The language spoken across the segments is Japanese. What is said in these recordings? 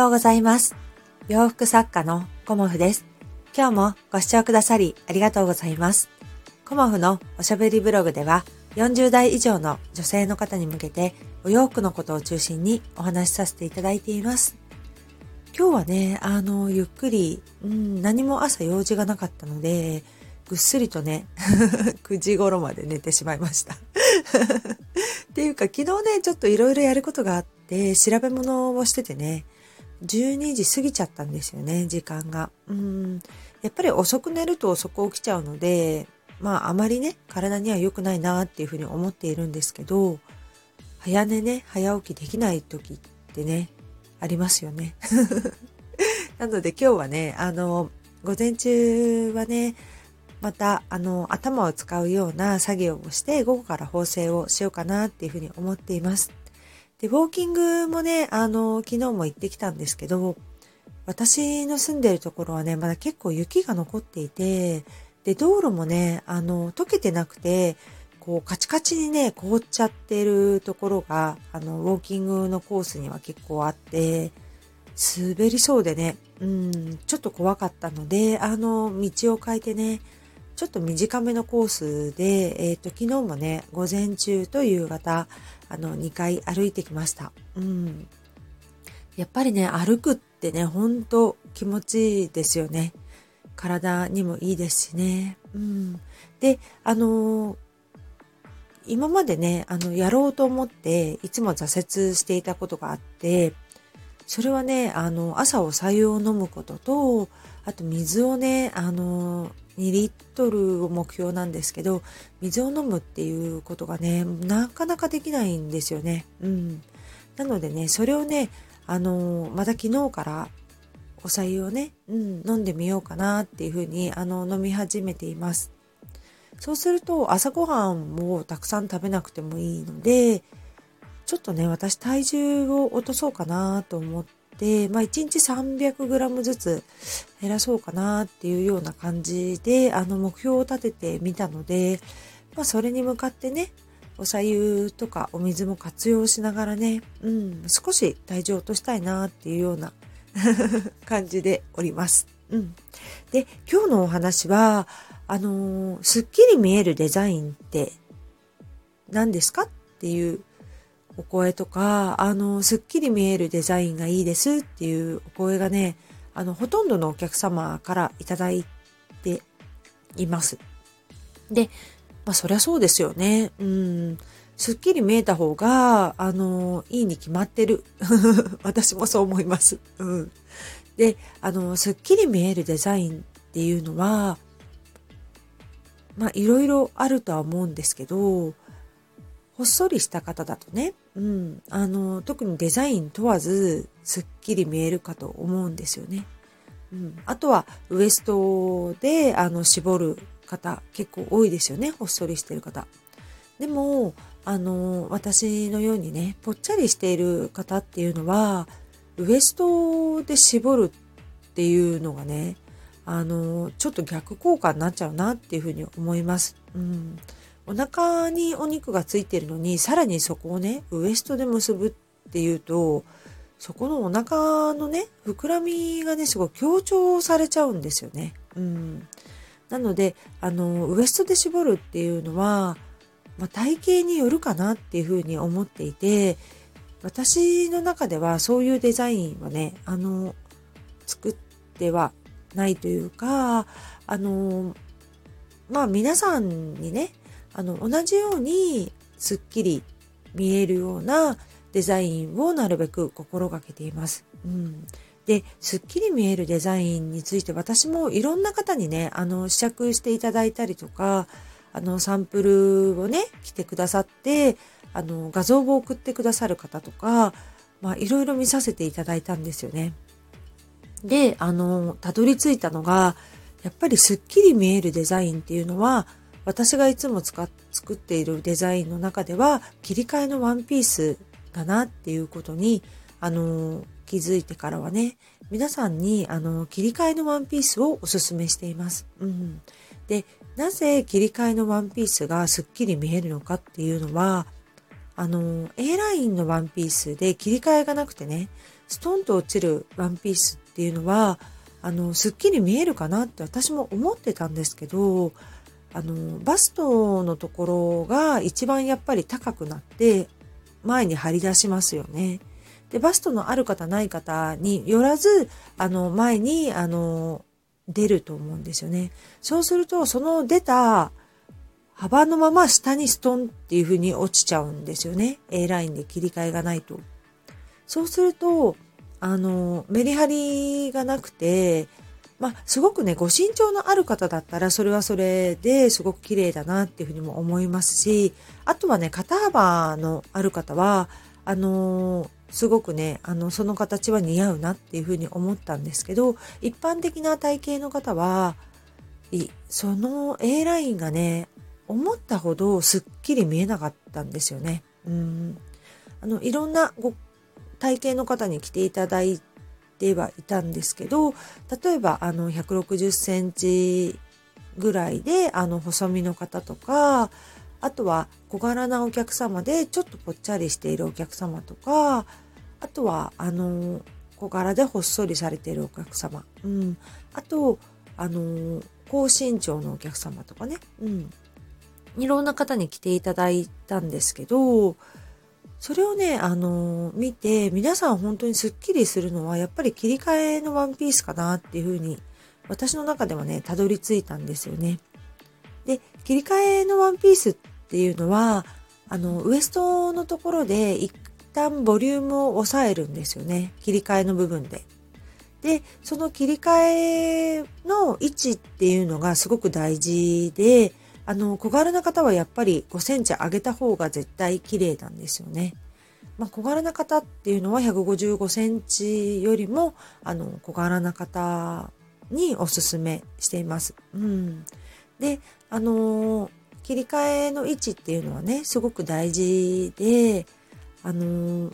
ようございます。洋服作家のコモフです。今日もご視聴くださりありがとうございます。コモフのおしゃべりブログでは40代以上の女性の方に向けてお洋服のことを中心にお話しさせていただいています。今日はね、あの、ゆっくり、うん、何も朝用事がなかったので、ぐっすりとね、9時頃まで寝てしまいました。っていうか、昨日ね、ちょっといろいろやることがあって、調べ物をしててね、12時過ぎちゃったんですよね、時間が。うん。やっぱり遅く寝ると遅く起きちゃうので、まああまりね、体には良くないなっていうふうに思っているんですけど、早寝ね、早起きできない時ってね、ありますよね。なので今日はね、あの、午前中はね、また、あの、頭を使うような作業をして、午後から縫製をしようかなっていうふうに思っています。で、ウォーキングもね、あの、昨日も行ってきたんですけど、私の住んでるところはね、まだ結構雪が残っていて、で、道路もね、あの、溶けてなくて、こう、カチカチにね、凍っちゃってるところが、あの、ウォーキングのコースには結構あって、滑りそうでね、うん、ちょっと怖かったので、あの、道を変えてね、ちょっと短めのコースで、えっ、と、昨日もね、午前中と夕方、あの、2回歩いてきました。うん。やっぱりね、歩くってね、ほんと気持ちいいですよね。体にもいいですしね。うん。で、あの今までね、あの、やろうと思って、いつも挫折していたことがあって、それはね、あの、朝お白湯を飲むことと、あと水をね、あの、2リットルを目標なんですけど、水を飲むっていうことがね、なかなかできないんですよね。うん。なのでね、それをね、あの、また昨日からお白湯をね、うん、飲んでみようかなっていうふうに、あの、飲み始めています。そうすると、朝ごはんもたくさん食べなくてもいいので、ちょっとね、私体重を落とそうかなと思って、まあ1日 300g ずつ減らそうかなっていうような感じで、あの目標を立ててみたので、まあそれに向かってね、お茶湯とかお水も活用しながらね、うん、少し体重を落としたいなっていうような 感じでおります。うん。で、今日のお話は、あのー、すっきり見えるデザインって何ですかっていうお声とか、あの、すっきり見えるデザインがいいですっていうお声がね、あの、ほとんどのお客様からいただいています。で、まあ、そりゃそうですよね。うん。すっきり見えた方が、あの、いいに決まってる。私もそう思います。うん。で、あの、すっきり見えるデザインっていうのは、まあ、いろいろあるとは思うんですけど、ほっそりした方だとね、うん、あの、特にデザイン問わず、すっきり見えるかと思うんですよね。うん、あとは、ウエストで、あの、絞る方、結構多いですよね、ほっそりしてる方。でも、あの、私のようにね、ぽっちゃりしている方っていうのは、ウエストで絞るっていうのがね、あの、ちょっと逆効果になっちゃうなっていうふうに思います。うん。お腹にお肉がついてるのに、さらにそこをね、ウエストで結ぶっていうと、そこのお腹のね、膨らみがね、すごい強調されちゃうんですよね。うん。なので、あの、ウエストで絞るっていうのは、まあ、体型によるかなっていうふうに思っていて、私の中ではそういうデザインはね、あの、作ってはないというか、あの、まあ皆さんにね、あの、同じようにすっきり見えるようなデザインをなるべく心がけています。うん。で、すっきり見えるデザインについて私もいろんな方にね、あの、試着していただいたりとか、あの、サンプルをね、来てくださって、あの、画像を送ってくださる方とか、まあ、いろいろ見させていただいたんですよね。で、あの、たどり着いたのが、やっぱりすっきり見えるデザインっていうのは、私がいつも使っ作っているデザインの中では、切り替えのワンピースだなっていうことに、あの、気づいてからはね、皆さんに、あの、切り替えのワンピースをおすすめしています。うん。で、なぜ切り替えのワンピースがすっきり見えるのかっていうのは、あの、A ラインのワンピースで切り替えがなくてね、ストンと落ちるワンピースっていうのは、あの、すっきり見えるかなって私も思ってたんですけど、あの、バストのところが一番やっぱり高くなって前に張り出しますよね。で、バストのある方ない方によらず、あの、前に、あの、出ると思うんですよね。そうすると、その出た幅のまま下にストンっていう風に落ちちゃうんですよね。A ラインで切り替えがないと。そうすると、あの、メリハリがなくて、まあ、すごくね、ご身長のある方だったら、それはそれですごく綺麗だなっていうふうにも思いますし、あとはね、肩幅のある方は、あのすごくね、あの、その形は似合うなっていうふうに思ったんですけど、一般的な体型の方は、その A ラインがね、思ったほどすっきり見えなかったんですよね。うん。あの、いろんなご体型の方に来ていただいててはいたんですけど、例えばあの160センチぐらいであの細身の方とか、あとは小柄なお客様でちょっとぽっちゃりしているお客様とか、あとはあの小柄でほっそりされているお客様、うん、あとあの高身長のお客様とかね、うん、いろんな方に来ていただいたんですけど、それをね、あのー、見て、皆さん本当にスッキリするのは、やっぱり切り替えのワンピースかなっていうふうに、私の中ではね、たどり着いたんですよね。で、切り替えのワンピースっていうのは、あの、ウエストのところで一旦ボリュームを抑えるんですよね。切り替えの部分で。で、その切り替えの位置っていうのがすごく大事で、あの、小柄な方はやっぱり5センチ上げた方が絶対綺麗なんですよね。まあ、小柄な方っていうのは155センチよりも、あの、小柄な方におすすめしています。うん。で、あの切り替えの位置っていうのはね、すごく大事で、あの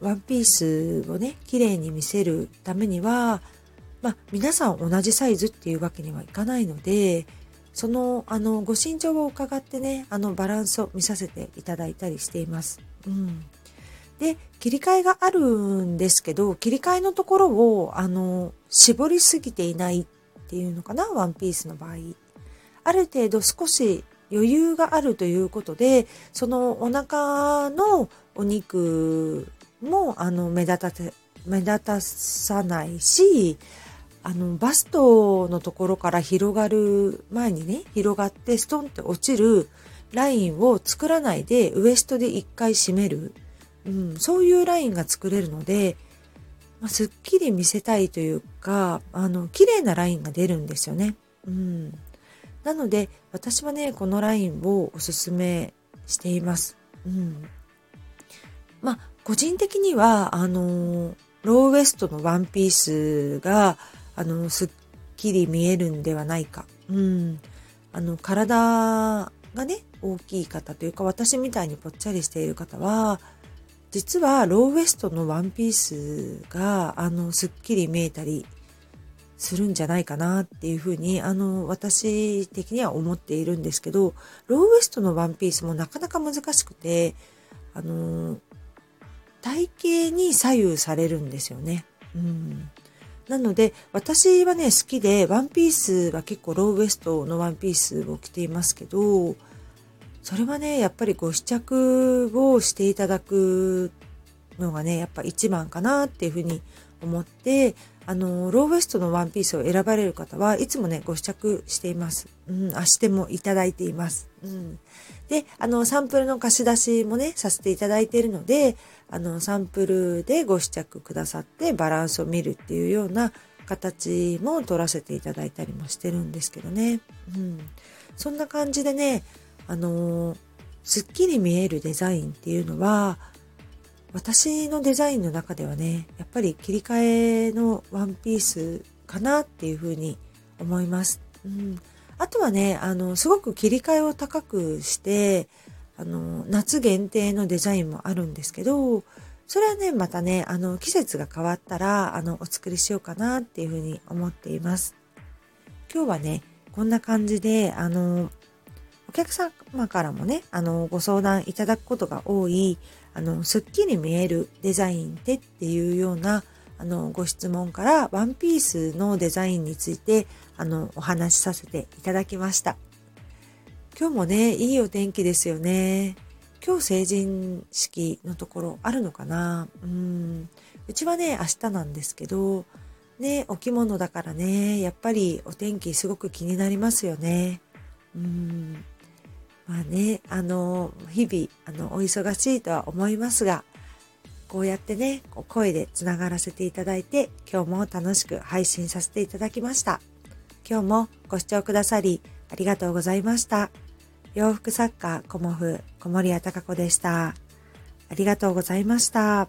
ワンピースをね、綺麗に見せるためには、まあ、皆さん同じサイズっていうわけにはいかないので、その、あの、ご身長を伺ってね、あの、バランスを見させていただいたりしています。うん。で、切り替えがあるんですけど、切り替えのところを、あの、絞りすぎていないっていうのかな、ワンピースの場合。ある程度少し余裕があるということで、そのお腹のお肉も、あの、目立たて、目立たさないし、あの、バストのところから広がる前にね、広がってストンって落ちるラインを作らないでウエストで一回締める。うん、そういうラインが作れるので、まあ、すっきり見せたいというか、あの、綺麗なラインが出るんですよね。うん。なので、私はね、このラインをおすすめしています。うん。まあ、個人的には、あの、ローウエストのワンピースが、あの、すっきり見えるんではないか。うん。あの、体がね、大きい方というか、私みたいにぽっちゃりしている方は、実はローウエストのワンピースが、あの、すっきり見えたりするんじゃないかなっていうふうに、あの、私的には思っているんですけど、ローウエストのワンピースもなかなか難しくて、あの、体型に左右されるんですよね。うん。なので、私はね、好きで、ワンピースは結構ローウエストのワンピースを着ていますけど、それはね、やっぱりご試着をしていただくのがね、やっぱ一番かなっていうふうに思って、あの、ローウエストのワンピースを選ばれる方はいつもね、ご試着しています。うん、あしてもいただいています。うん。で、あの、サンプルの貸し出しもね、させていただいているので、あの、サンプルでご試着くださってバランスを見るっていうような形も取らせていただいたりもしてるんですけどね。うん。そんな感じでね、あのすっきり見えるデザインっていうのは、私のデザインの中ではね、やっぱり切り替えのワンピースかなっていうふうに思います。うん。あとはね、あの、すごく切り替えを高くして、あの、夏限定のデザインもあるんですけど、それはね、またね、あの、季節が変わったら、あの、お作りしようかなっていうふうに思っています。今日はね、こんな感じで、あの、お客様からもね、あの、ご相談いただくことが多い、あの、すっきり見えるデザインってっていうような、あの、ご質問からワンピースのデザインについて、あの、お話しさせていただきました。今日もね、いいお天気ですよね。今日成人式のところあるのかな？うん。うちはね、明日なんですけど、ね、お着物だからね、やっぱりお天気すごく気になりますよね。うん。まあね、あの、日々、あの、お忙しいとは思いますが、こうやってね、声でつながらせていただいて、今日も楽しく配信させていただきました。今日もご視聴くださり、ありがとうございました。洋服作家、コモフ、小森屋隆子でした。ありがとうございました。